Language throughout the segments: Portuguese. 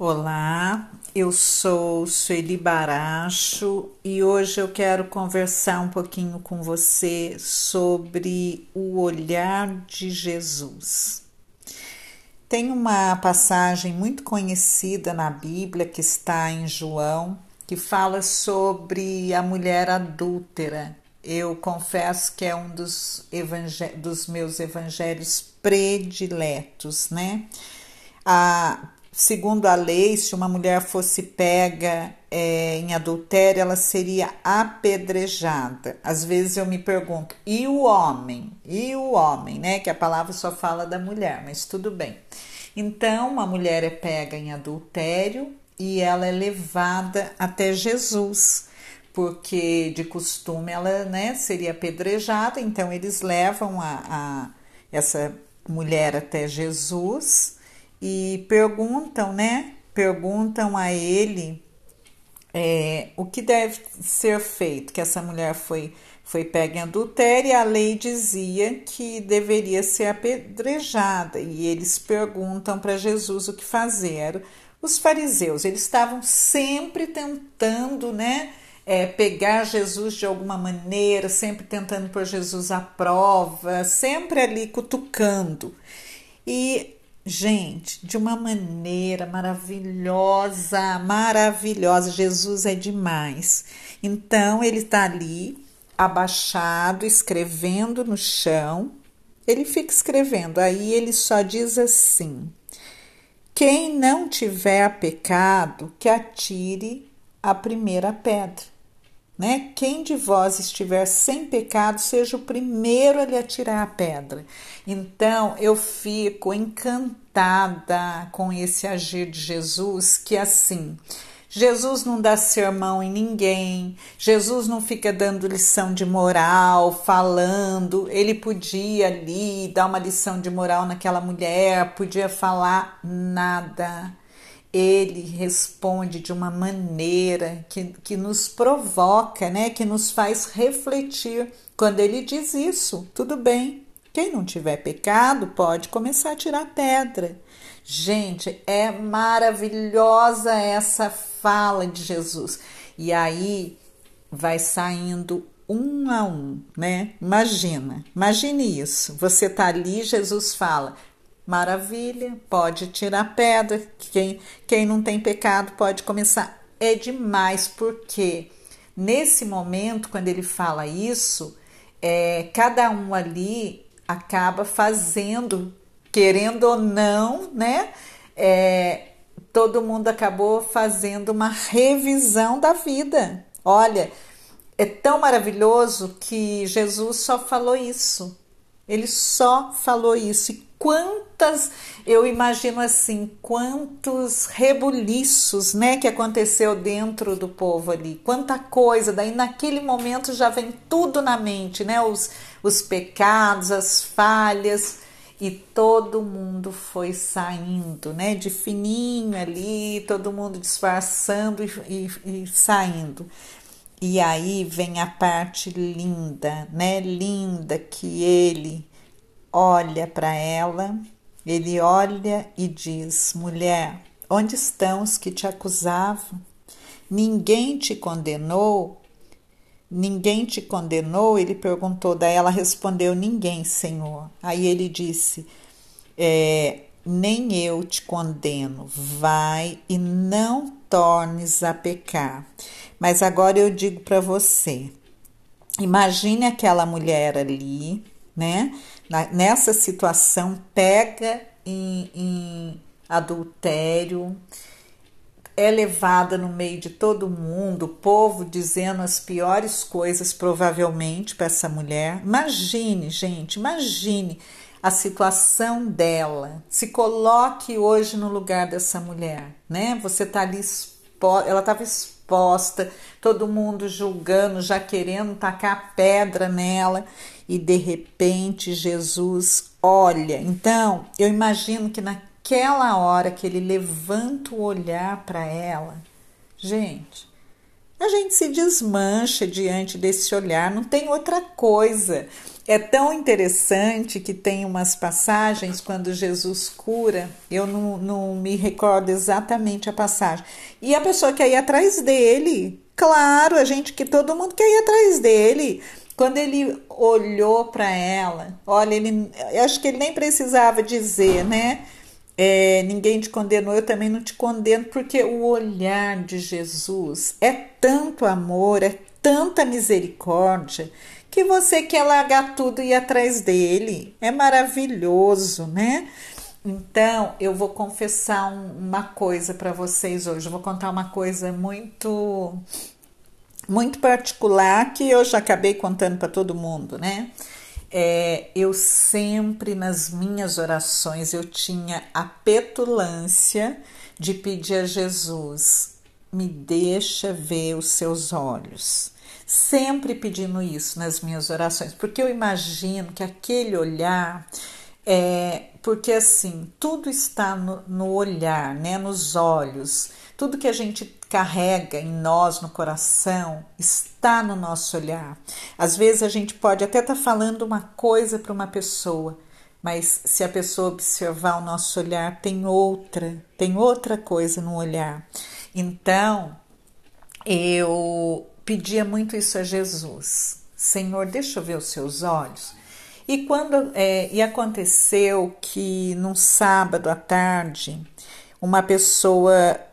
Olá, eu sou Sueli Baracho e hoje eu quero conversar um pouquinho com você sobre o olhar de Jesus. Tem uma passagem muito conhecida na Bíblia que está em João, que fala sobre a mulher adúltera. Eu confesso que é um dos, dos meus evangelhos prediletos, né? A Segundo a lei, se uma mulher fosse pega é, em adultério, ela seria apedrejada. Às vezes eu me pergunto, e o homem? E o homem, né? Que a palavra só fala da mulher, mas tudo bem. Então, uma mulher é pega em adultério e ela é levada até Jesus, porque de costume ela né, seria apedrejada, então eles levam a, a essa mulher até Jesus e perguntam, né? Perguntam a ele é, o que deve ser feito, que essa mulher foi, foi pega em adultério e a lei dizia que deveria ser apedrejada. E eles perguntam para Jesus o que fazer. Os fariseus, eles estavam sempre tentando, né? É, pegar Jesus de alguma maneira, sempre tentando pôr Jesus à prova, sempre ali cutucando. E Gente, de uma maneira maravilhosa, maravilhosa. Jesus é demais. Então, ele está ali, abaixado, escrevendo no chão. Ele fica escrevendo. Aí ele só diz assim: Quem não tiver pecado, que atire a primeira pedra né? Quem de vós estiver sem pecado, seja o primeiro a lhe atirar a pedra. Então eu fico encantada com esse agir de Jesus, que assim. Jesus não dá sermão em ninguém, Jesus não fica dando lição de moral, falando. Ele podia ali dar uma lição de moral naquela mulher, podia falar nada ele responde de uma maneira que, que nos provoca, né? que nos faz refletir. Quando ele diz isso, tudo bem. Quem não tiver pecado pode começar a tirar pedra. Gente, é maravilhosa essa fala de Jesus. E aí vai saindo um a um, né? Imagina, imagine isso. Você tá ali, Jesus fala: Maravilha, pode tirar pedra. Quem, quem não tem pecado pode começar. É demais, porque nesse momento, quando ele fala isso, é, cada um ali acaba fazendo, querendo ou não, né? É, todo mundo acabou fazendo uma revisão da vida. Olha, é tão maravilhoso que Jesus só falou isso. Ele só falou isso. E quantas, eu imagino assim, quantos rebuliços, né, que aconteceu dentro do povo ali, quanta coisa, daí naquele momento já vem tudo na mente, né, os, os pecados, as falhas, e todo mundo foi saindo, né, de fininho ali, todo mundo disfarçando e, e, e saindo. E aí vem a parte linda, né, linda que ele olha para ela, ele olha e diz: Mulher, onde estão os que te acusavam? Ninguém te condenou? Ninguém te condenou? Ele perguntou, daí ela respondeu: Ninguém, Senhor. Aí ele disse: é, Nem eu te condeno, vai e não tornes a pecar. Mas agora eu digo para você: imagine aquela mulher ali, né? Nessa situação, pega em, em adultério, é levada no meio de todo mundo, o povo dizendo as piores coisas, provavelmente, para essa mulher. Imagine, gente, imagine a situação dela. Se coloque hoje no lugar dessa mulher, né? Você tá ali exposta, ela estava exposta, todo mundo julgando, já querendo tacar pedra nela e de repente Jesus olha. Então, eu imagino que naquela hora que ele levanta o olhar para ela, gente, a gente se desmancha diante desse olhar, não tem outra coisa. É tão interessante que tem umas passagens quando Jesus cura, eu não, não me recordo exatamente a passagem, e a pessoa quer ir atrás dele. Claro, a gente que todo mundo quer ir atrás dele. Quando ele olhou para ela, olha, ele, acho que ele nem precisava dizer, né? É, ninguém te condenou, eu também não te condeno, porque o olhar de Jesus é tanto amor, é tanta misericórdia, que você quer largar tudo e ir atrás dele. É maravilhoso, né? Então, eu vou confessar uma coisa para vocês hoje. Eu vou contar uma coisa muito muito particular que eu já acabei contando para todo mundo, né? é, eu sempre nas minhas orações eu tinha a petulância de pedir a Jesus, me deixa ver os seus olhos. Sempre pedindo isso nas minhas orações, porque eu imagino que aquele olhar é porque assim tudo está no, no olhar, né, nos olhos. Tudo que a gente carrega em nós, no coração, está no nosso olhar. Às vezes a gente pode até estar tá falando uma coisa para uma pessoa, mas se a pessoa observar o nosso olhar, tem outra, tem outra coisa no olhar. Então, eu pedia muito isso a Jesus. Senhor, deixa eu ver os seus olhos. E quando é, e aconteceu que num sábado à tarde, uma pessoa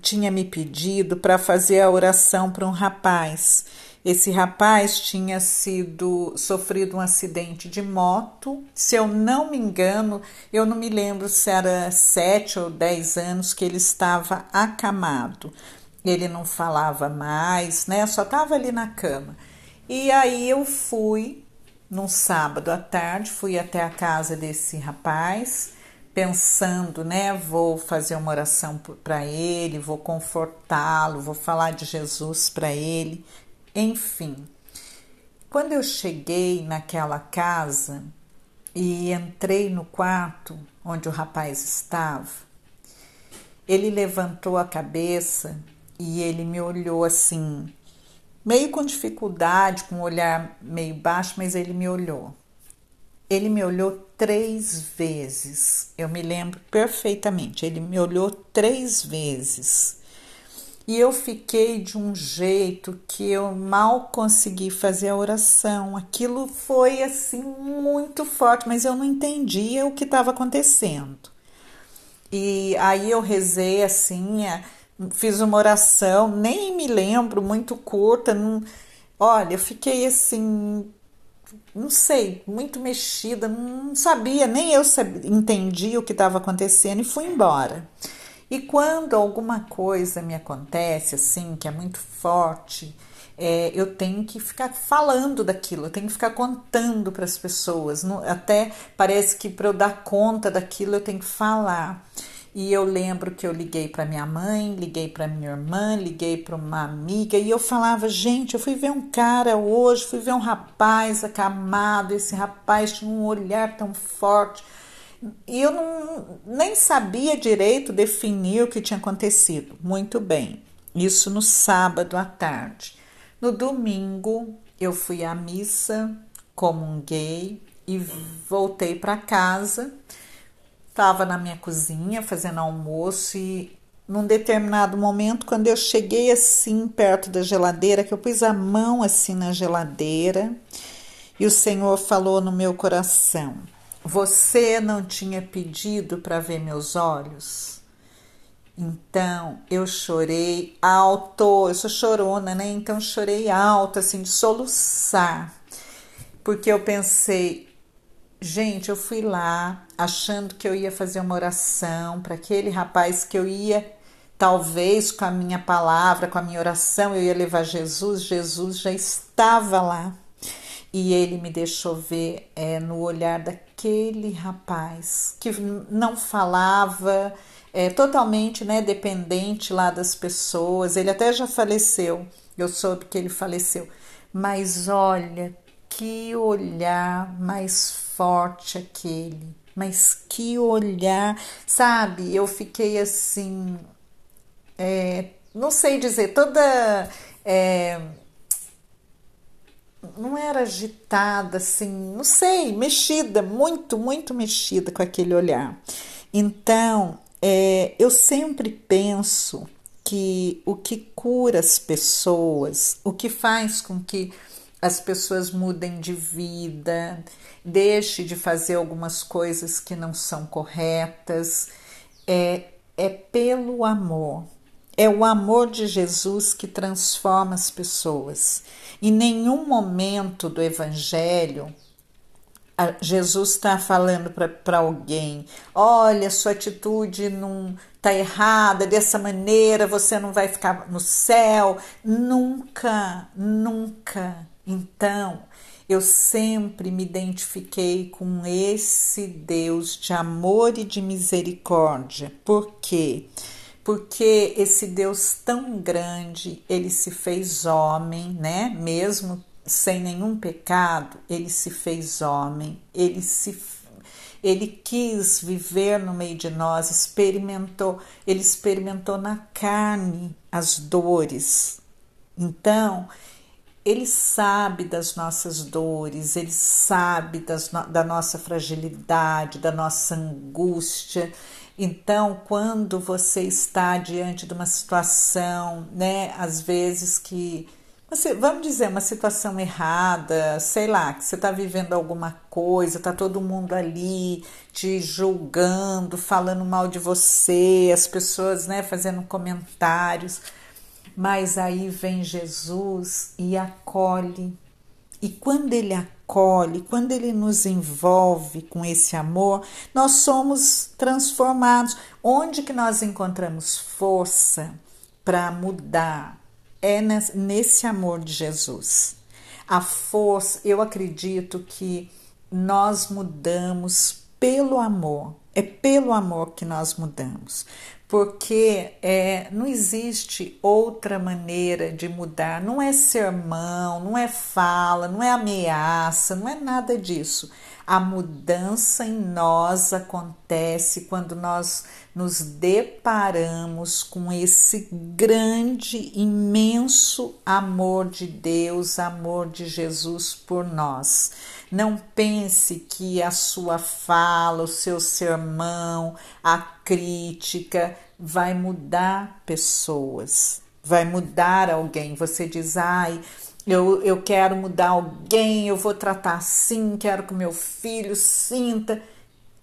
tinha me pedido para fazer a oração para um rapaz. Esse rapaz tinha sido sofrido um acidente de moto. Se eu não me engano, eu não me lembro se era sete ou dez anos que ele estava acamado. Ele não falava mais, né? Só estava ali na cama. E aí eu fui num sábado à tarde, fui até a casa desse rapaz pensando, né? Vou fazer uma oração para ele, vou confortá-lo, vou falar de Jesus para ele, enfim. Quando eu cheguei naquela casa e entrei no quarto onde o rapaz estava, ele levantou a cabeça e ele me olhou assim, meio com dificuldade, com um olhar meio baixo, mas ele me olhou. Ele me olhou três vezes. Eu me lembro perfeitamente. Ele me olhou três vezes. E eu fiquei de um jeito que eu mal consegui fazer a oração. Aquilo foi assim muito forte, mas eu não entendia o que estava acontecendo. E aí eu rezei assim, é, fiz uma oração, nem me lembro, muito curta. Não... Olha, eu fiquei assim não sei, muito mexida, não sabia, nem eu entendi o que estava acontecendo e fui embora. E quando alguma coisa me acontece assim, que é muito forte, é, eu tenho que ficar falando daquilo, eu tenho que ficar contando para as pessoas. Não, até parece que para eu dar conta daquilo eu tenho que falar. E eu lembro que eu liguei para minha mãe, liguei para minha irmã, liguei para uma amiga e eu falava: gente, eu fui ver um cara hoje, fui ver um rapaz acamado. Esse rapaz tinha um olhar tão forte. E eu não, nem sabia direito definir o que tinha acontecido. Muito bem, isso no sábado à tarde. No domingo, eu fui à missa, comunguei e voltei para casa estava na minha cozinha fazendo almoço e num determinado momento, quando eu cheguei assim perto da geladeira, que eu pus a mão assim na geladeira, e o Senhor falou no meu coração: Você não tinha pedido para ver meus olhos? Então eu chorei alto, eu sou chorona, né? Então chorei alto, assim, de soluçar, porque eu pensei: Gente, eu fui lá achando que eu ia fazer uma oração para aquele rapaz que eu ia, talvez com a minha palavra, com a minha oração, eu ia levar Jesus. Jesus já estava lá e ele me deixou ver é, no olhar daquele rapaz que não falava, é, totalmente né, dependente lá das pessoas. Ele até já faleceu, eu soube que ele faleceu. Mas olha, que olhar mais forte aquele, mas que olhar, sabe? Eu fiquei assim, é, não sei dizer, toda é, não era agitada, assim, não sei, mexida, muito, muito mexida com aquele olhar. Então, é, eu sempre penso que o que cura as pessoas, o que faz com que as pessoas mudem de vida, deixe de fazer algumas coisas que não são corretas, é, é pelo amor. É o amor de Jesus que transforma as pessoas. Em nenhum momento do Evangelho Jesus está falando para alguém: olha, sua atitude não está errada, dessa maneira você não vai ficar no céu. Nunca, nunca. Então, eu sempre me identifiquei com esse Deus de amor e de misericórdia. Por quê? Porque esse Deus tão grande, ele se fez homem, né? Mesmo sem nenhum pecado, ele se fez homem, ele se ele quis viver no meio de nós, experimentou, ele experimentou na carne as dores. Então, ele sabe das nossas dores, ele sabe das, da nossa fragilidade, da nossa angústia. Então, quando você está diante de uma situação, né, às vezes que você, vamos dizer, uma situação errada, sei lá, que você está vivendo alguma coisa, está todo mundo ali te julgando, falando mal de você, as pessoas né, fazendo comentários, mas aí vem Jesus e acolhe. E quando ele acolhe, quando ele nos envolve com esse amor, nós somos transformados. Onde que nós encontramos força para mudar? é nesse amor de Jesus. A força, eu acredito que nós mudamos pelo amor. É pelo amor que nós mudamos, porque é, não existe outra maneira de mudar. Não é sermão, não é fala, não é ameaça, não é nada disso. A mudança em nós acontece quando nós nos deparamos com esse grande, imenso amor de Deus, amor de Jesus por nós. Não pense que a sua fala, o seu sermão, a crítica vai mudar pessoas, vai mudar alguém. Você diz, ai eu, eu quero mudar alguém, eu vou tratar assim, quero que meu filho sinta.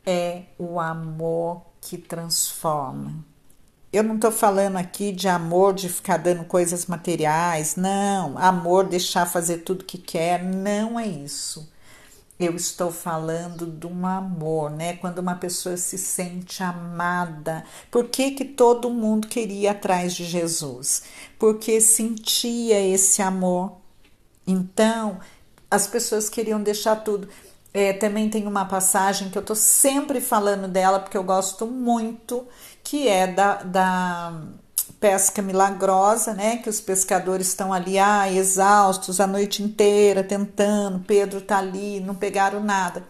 É o amor que transforma. Eu não estou falando aqui de amor de ficar dando coisas materiais, não. Amor deixar fazer tudo que quer, não é isso. Eu estou falando de um amor, né? Quando uma pessoa se sente amada. Por que, que todo mundo queria ir atrás de Jesus? Porque sentia esse amor então, as pessoas queriam deixar tudo. É, também tem uma passagem que eu estou sempre falando dela, porque eu gosto muito, que é da, da pesca milagrosa, né? Que os pescadores estão ali, ah, exaustos a noite inteira tentando, Pedro está ali, não pegaram nada.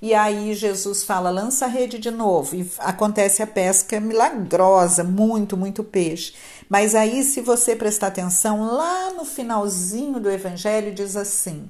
E aí Jesus fala: lança a rede de novo. E acontece a pesca milagrosa, muito, muito peixe. Mas aí, se você prestar atenção, lá no finalzinho do evangelho diz assim: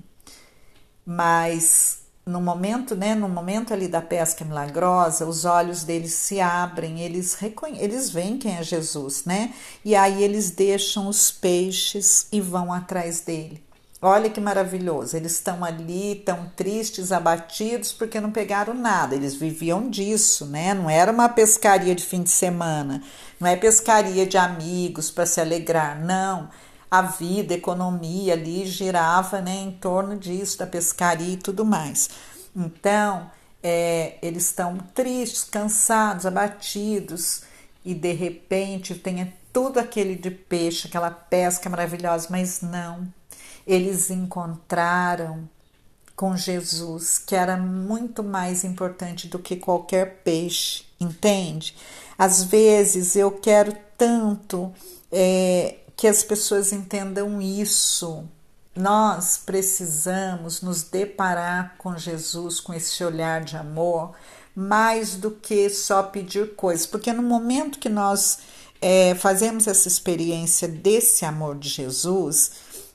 Mas no momento, né, no momento ali da pesca milagrosa, os olhos deles se abrem, eles reconhe eles veem quem é Jesus, né? E aí eles deixam os peixes e vão atrás dele. Olha que maravilhoso. Eles estão ali, tão tristes, abatidos, porque não pegaram nada. Eles viviam disso, né? Não era uma pescaria de fim de semana, não é pescaria de amigos para se alegrar, não. A vida, a economia ali girava né, em torno disso, da pescaria e tudo mais. Então, é, eles estão tristes, cansados, abatidos, e de repente tem tudo aquele de peixe, aquela pesca maravilhosa, mas não eles encontraram com Jesus, que era muito mais importante do que qualquer peixe, entende? Às vezes eu quero tanto é, que as pessoas entendam isso. Nós precisamos nos deparar com Jesus, com esse olhar de amor, mais do que só pedir coisas, porque no momento que nós é, fazemos essa experiência desse amor de Jesus,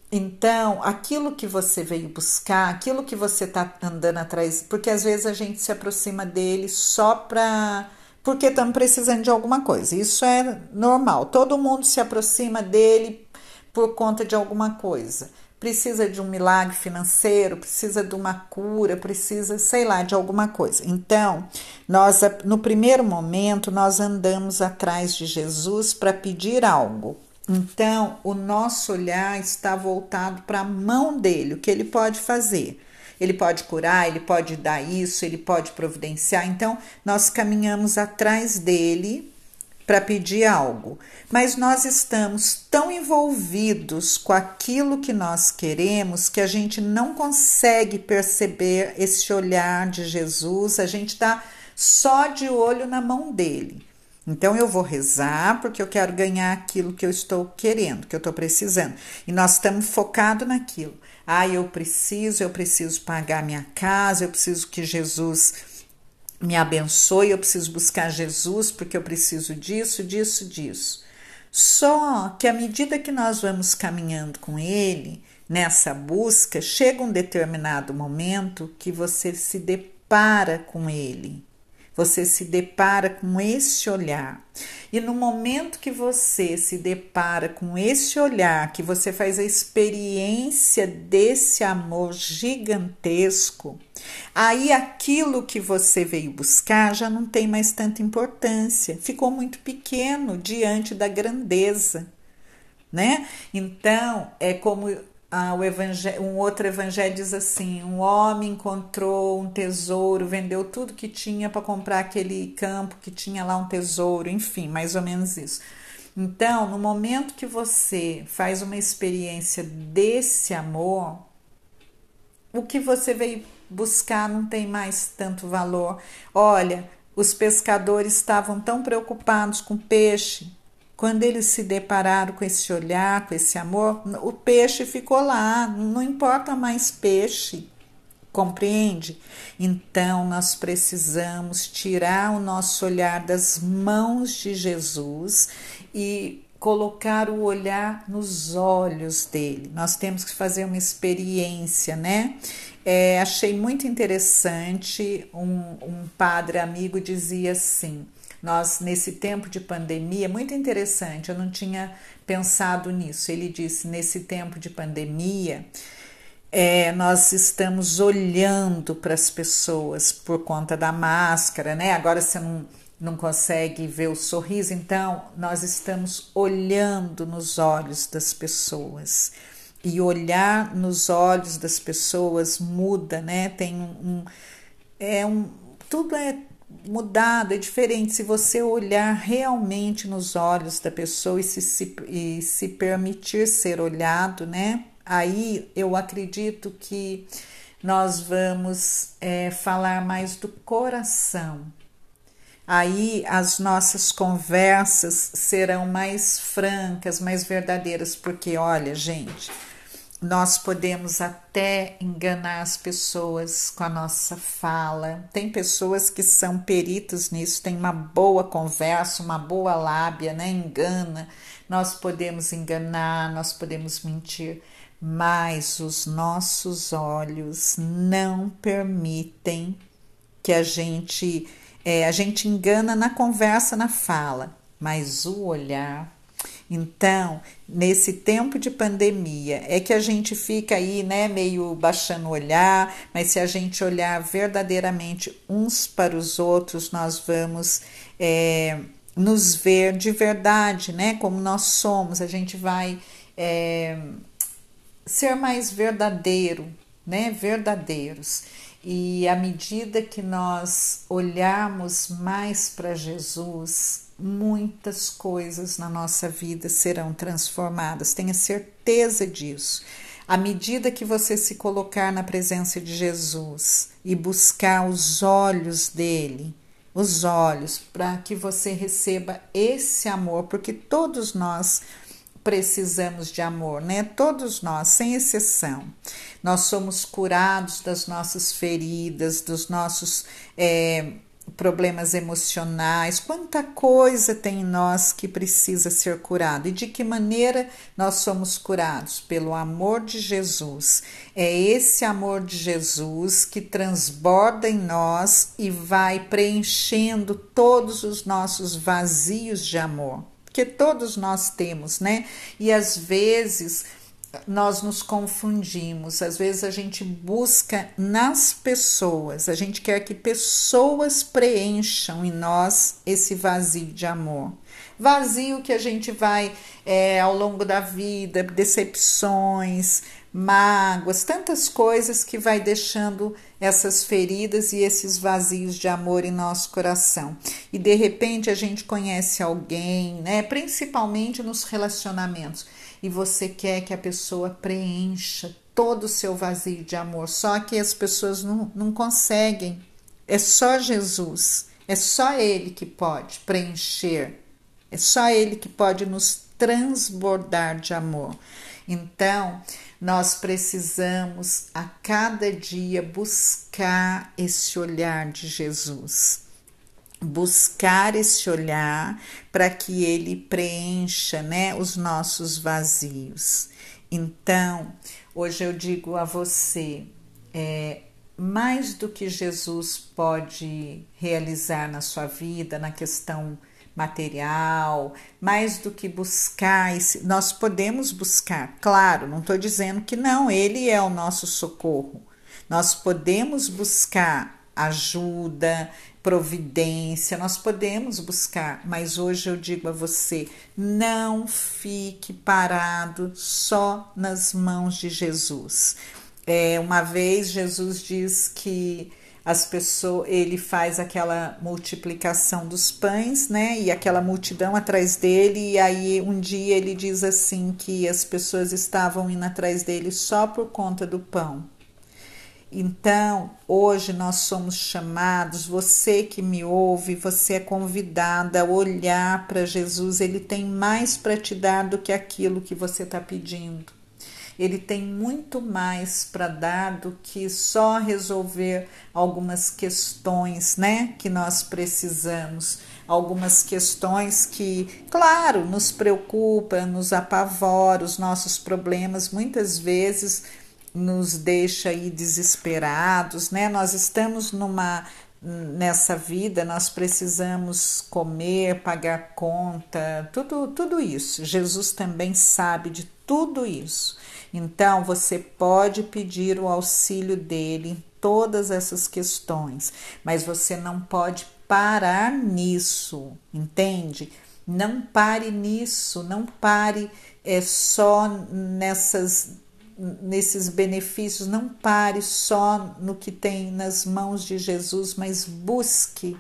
então aquilo que você veio buscar, aquilo que você está andando atrás, porque às vezes a gente se aproxima dele só para porque estamos precisando de alguma coisa. Isso é normal. Todo mundo se aproxima dele por conta de alguma coisa. Precisa de um milagre financeiro, precisa de uma cura, precisa, sei lá, de alguma coisa. Então, nós no primeiro momento nós andamos atrás de Jesus para pedir algo. Então, o nosso olhar está voltado para a mão dele, o que ele pode fazer. Ele pode curar, ele pode dar isso, ele pode providenciar. Então, nós caminhamos atrás dele para pedir algo, mas nós estamos tão envolvidos com aquilo que nós queremos que a gente não consegue perceber esse olhar de Jesus, a gente está só de olho na mão dele. Então eu vou rezar porque eu quero ganhar aquilo que eu estou querendo, que eu estou precisando. E nós estamos focados naquilo. Ah, eu preciso, eu preciso pagar minha casa, eu preciso que Jesus me abençoe, eu preciso buscar Jesus porque eu preciso disso, disso, disso. Só que à medida que nós vamos caminhando com Ele nessa busca, chega um determinado momento que você se depara com Ele você se depara com esse olhar. E no momento que você se depara com esse olhar, que você faz a experiência desse amor gigantesco, aí aquilo que você veio buscar já não tem mais tanta importância, ficou muito pequeno diante da grandeza, né? Então, é como ah, um outro evangelho diz assim: um homem encontrou um tesouro, vendeu tudo que tinha para comprar aquele campo que tinha lá um tesouro, enfim, mais ou menos isso. Então, no momento que você faz uma experiência desse amor, o que você veio buscar não tem mais tanto valor. Olha, os pescadores estavam tão preocupados com peixe quando eles se depararam com esse olhar, com esse amor, o peixe ficou lá, não importa mais peixe, compreende? Então nós precisamos tirar o nosso olhar das mãos de Jesus e colocar o olhar nos olhos dele. Nós temos que fazer uma experiência, né? É, achei muito interessante. Um, um padre amigo dizia assim: nós, nesse tempo de pandemia, muito interessante, eu não tinha pensado nisso. Ele disse: nesse tempo de pandemia, é, nós estamos olhando para as pessoas por conta da máscara, né? Agora você não, não consegue ver o sorriso, então nós estamos olhando nos olhos das pessoas. E olhar nos olhos das pessoas muda, né? Tem um, um é um tudo é mudado, é diferente. Se você olhar realmente nos olhos da pessoa e se, se, e se permitir ser olhado, né? Aí eu acredito que nós vamos é, falar mais do coração. Aí as nossas conversas serão mais francas, mais verdadeiras, porque olha, gente nós podemos até enganar as pessoas com a nossa fala. Tem pessoas que são peritos nisso, tem uma boa conversa, uma boa lábia, né? Engana. Nós podemos enganar, nós podemos mentir, mas os nossos olhos não permitem que a gente é, a gente engana na conversa, na fala, mas o olhar então, nesse tempo de pandemia, é que a gente fica aí, né, meio baixando o olhar, mas se a gente olhar verdadeiramente uns para os outros, nós vamos é, nos ver de verdade, né, como nós somos, a gente vai é, ser mais verdadeiro, né, verdadeiros. E à medida que nós olharmos mais para Jesus, muitas coisas na nossa vida serão transformadas, tenha certeza disso. À medida que você se colocar na presença de Jesus e buscar os olhos dele, os olhos, para que você receba esse amor, porque todos nós precisamos de amor, né? Todos nós, sem exceção. Nós somos curados das nossas feridas, dos nossos. É, problemas emocionais, quanta coisa tem em nós que precisa ser curado e de que maneira nós somos curados pelo amor de Jesus. É esse amor de Jesus que transborda em nós e vai preenchendo todos os nossos vazios de amor, porque todos nós temos, né? E às vezes nós nos confundimos. Às vezes a gente busca nas pessoas, a gente quer que pessoas preencham em nós esse vazio de amor. Vazio que a gente vai é, ao longo da vida, decepções, mágoas, tantas coisas que vai deixando essas feridas e esses vazios de amor em nosso coração. E de repente a gente conhece alguém, né, principalmente nos relacionamentos e você quer que a pessoa preencha todo o seu vazio de amor, só que as pessoas não, não conseguem. É só Jesus, é só Ele que pode preencher, é só Ele que pode nos transbordar de amor. Então, nós precisamos a cada dia buscar esse olhar de Jesus buscar esse olhar para que ele preencha né, os nossos vazios. Então, hoje eu digo a você, é, mais do que Jesus pode realizar na sua vida, na questão material, mais do que buscar, esse, nós podemos buscar, claro, não estou dizendo que não, ele é o nosso socorro. Nós podemos buscar ajuda, providência, nós podemos buscar, mas hoje eu digo a você: não fique parado só nas mãos de Jesus. É, uma vez Jesus diz que as pessoas, ele faz aquela multiplicação dos pães, né? E aquela multidão atrás dele, e aí um dia ele diz assim que as pessoas estavam indo atrás dele só por conta do pão. Então, hoje nós somos chamados, você que me ouve, você é convidada a olhar para Jesus, ele tem mais para te dar do que aquilo que você está pedindo. Ele tem muito mais para dar do que só resolver algumas questões, né, que nós precisamos algumas questões que, claro, nos preocupa, nos apavora, os nossos problemas muitas vezes nos deixa aí desesperados, né? Nós estamos numa nessa vida, nós precisamos comer, pagar conta, tudo tudo isso. Jesus também sabe de tudo isso. Então você pode pedir o auxílio dele em todas essas questões, mas você não pode parar nisso, entende? Não pare nisso, não pare é só nessas nesses benefícios, não pare só no que tem nas mãos de Jesus, mas busque,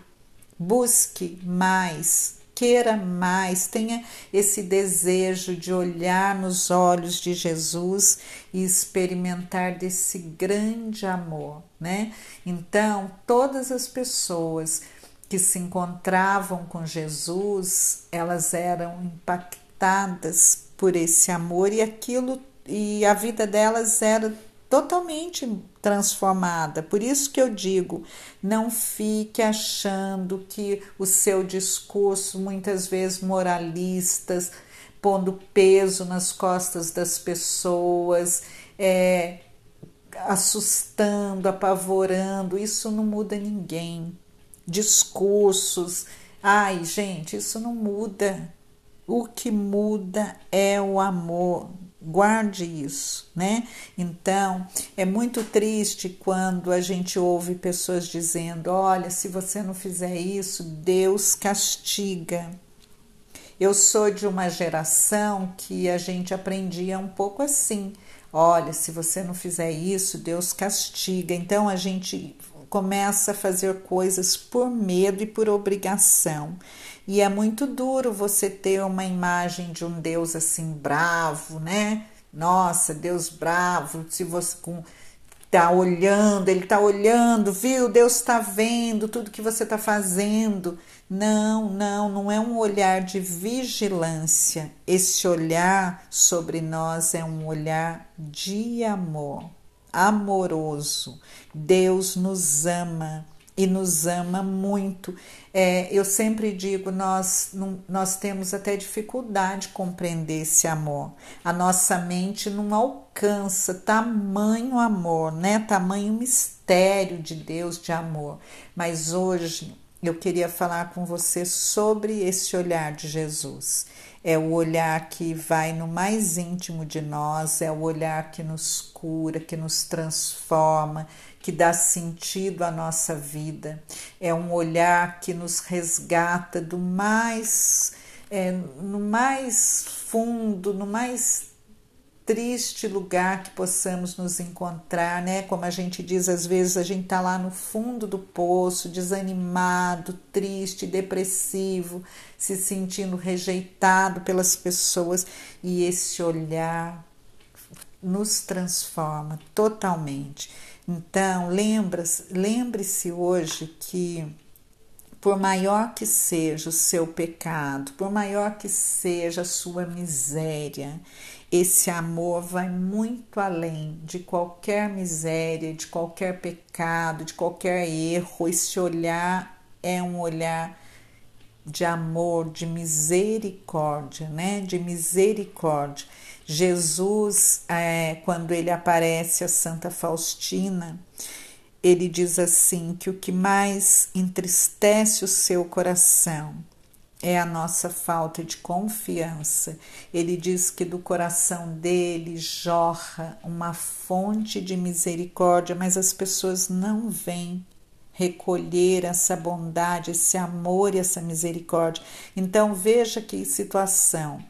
busque mais, queira mais, tenha esse desejo de olhar nos olhos de Jesus e experimentar desse grande amor, né? Então, todas as pessoas que se encontravam com Jesus, elas eram impactadas por esse amor e aquilo e a vida delas era totalmente transformada. Por isso que eu digo, não fique achando que o seu discurso, muitas vezes moralistas, pondo peso nas costas das pessoas, é, assustando, apavorando, isso não muda ninguém. Discursos, ai gente, isso não muda. O que muda é o amor. Guarde isso, né? Então, é muito triste quando a gente ouve pessoas dizendo: olha, se você não fizer isso, Deus castiga. Eu sou de uma geração que a gente aprendia um pouco assim: olha, se você não fizer isso, Deus castiga. Então, a gente começa a fazer coisas por medo e por obrigação. E é muito duro você ter uma imagem de um Deus assim bravo, né? Nossa, Deus bravo, se você com tá olhando, ele tá olhando, viu? Deus está vendo tudo que você está fazendo. Não, não, não é um olhar de vigilância. Esse olhar sobre nós é um olhar de amor, amoroso. Deus nos ama e nos ama muito. É, eu sempre digo, nós, nós temos até dificuldade de compreender esse amor. A nossa mente não alcança tamanho amor, né? Tamanho mistério de Deus de amor. Mas hoje eu queria falar com você sobre esse olhar de Jesus. É o olhar que vai no mais íntimo de nós, é o olhar que nos cura, que nos transforma, que dá sentido à nossa vida. É um olhar que nos resgata do mais, é, no mais fundo, no mais triste lugar que possamos nos encontrar, né? Como a gente diz, às vezes a gente tá lá no fundo do poço, desanimado, triste, depressivo, se sentindo rejeitado pelas pessoas e esse olhar nos transforma totalmente. Então, lembre-se hoje que, por maior que seja o seu pecado, por maior que seja a sua miséria, esse amor vai muito além de qualquer miséria, de qualquer pecado, de qualquer erro. Esse olhar é um olhar de amor, de misericórdia, né? De misericórdia. Jesus, é, quando ele aparece a Santa Faustina, ele diz assim: que o que mais entristece o seu coração é a nossa falta de confiança. Ele diz que do coração dele jorra uma fonte de misericórdia, mas as pessoas não vêm recolher essa bondade, esse amor e essa misericórdia. Então veja que situação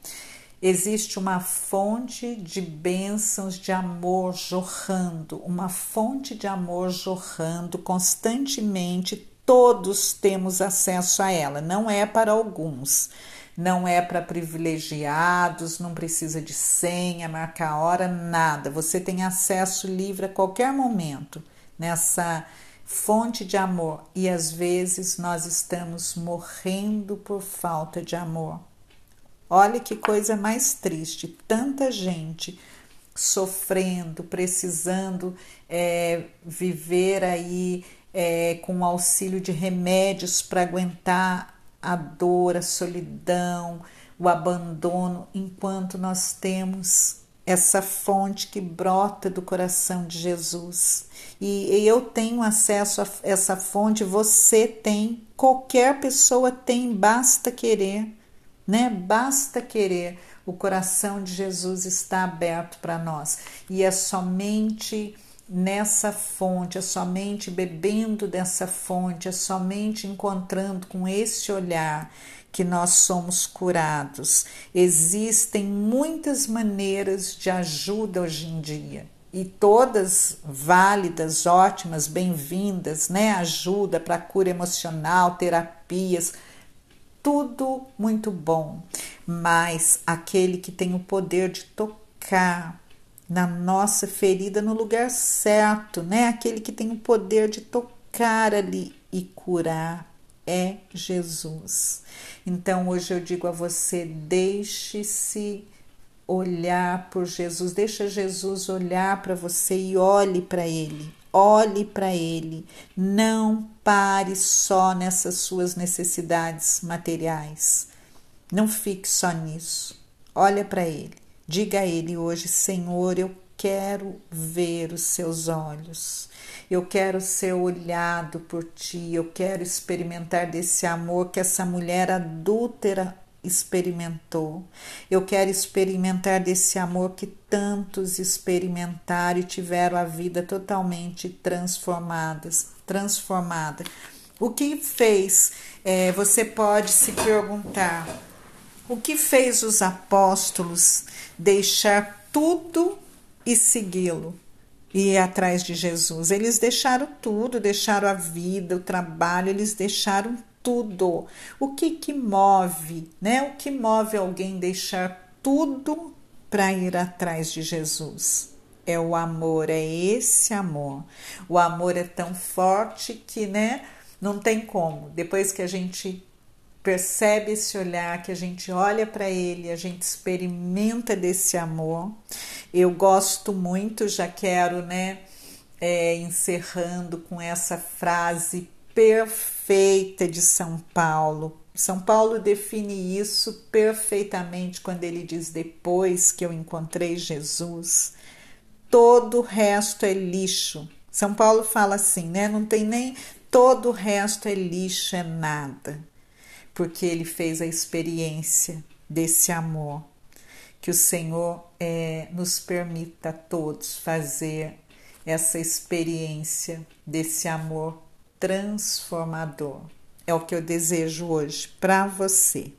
existe uma fonte de bênçãos de amor jorrando, uma fonte de amor jorrando constantemente, todos temos acesso a ela, não é para alguns. Não é para privilegiados, não precisa de senha, marcar hora, nada. Você tem acesso livre a qualquer momento nessa fonte de amor e às vezes nós estamos morrendo por falta de amor. Olha que coisa mais triste, tanta gente sofrendo, precisando é, viver aí é, com auxílio de remédios para aguentar a dor, a solidão, o abandono, enquanto nós temos essa fonte que brota do coração de Jesus. E eu tenho acesso a essa fonte, você tem, qualquer pessoa tem, basta querer né? Basta querer, o coração de Jesus está aberto para nós e é somente nessa fonte, é somente bebendo dessa fonte, é somente encontrando com esse olhar que nós somos curados. Existem muitas maneiras de ajuda hoje em dia e todas válidas, ótimas, bem-vindas, né? Ajuda para cura emocional, terapias tudo muito bom, mas aquele que tem o poder de tocar na nossa ferida no lugar certo, né? Aquele que tem o poder de tocar ali e curar é Jesus. Então hoje eu digo a você: deixe-se olhar por Jesus, deixa Jesus olhar para você e olhe para Ele olhe para Ele, não pare só nessas suas necessidades materiais. Não fique só nisso. Olha para Ele. Diga a Ele hoje, Senhor, eu quero ver os seus olhos. Eu quero ser olhado por ti, eu quero experimentar desse amor que essa mulher adúltera experimentou. Eu quero experimentar desse amor que tantos experimentaram e tiveram a vida totalmente transformadas, transformada. O que fez? É, você pode se perguntar. O que fez os apóstolos deixar tudo e segui-lo? e ir atrás de Jesus. Eles deixaram tudo, deixaram a vida, o trabalho, eles deixaram tudo. O que que move, né? O que move alguém deixar tudo para ir atrás de Jesus? É o amor, é esse amor. O amor é tão forte que, né, não tem como. Depois que a gente percebe esse olhar, que a gente olha para ele, a gente experimenta desse amor. Eu gosto muito, já quero, né, é, encerrando com essa frase perfeita de São Paulo. São Paulo define isso perfeitamente quando ele diz: Depois que eu encontrei Jesus, todo o resto é lixo. São Paulo fala assim, né? Não tem nem todo o resto é lixo, é nada, porque ele fez a experiência desse amor. Que o Senhor é, nos permita a todos fazer essa experiência desse amor transformador. É o que eu desejo hoje para você.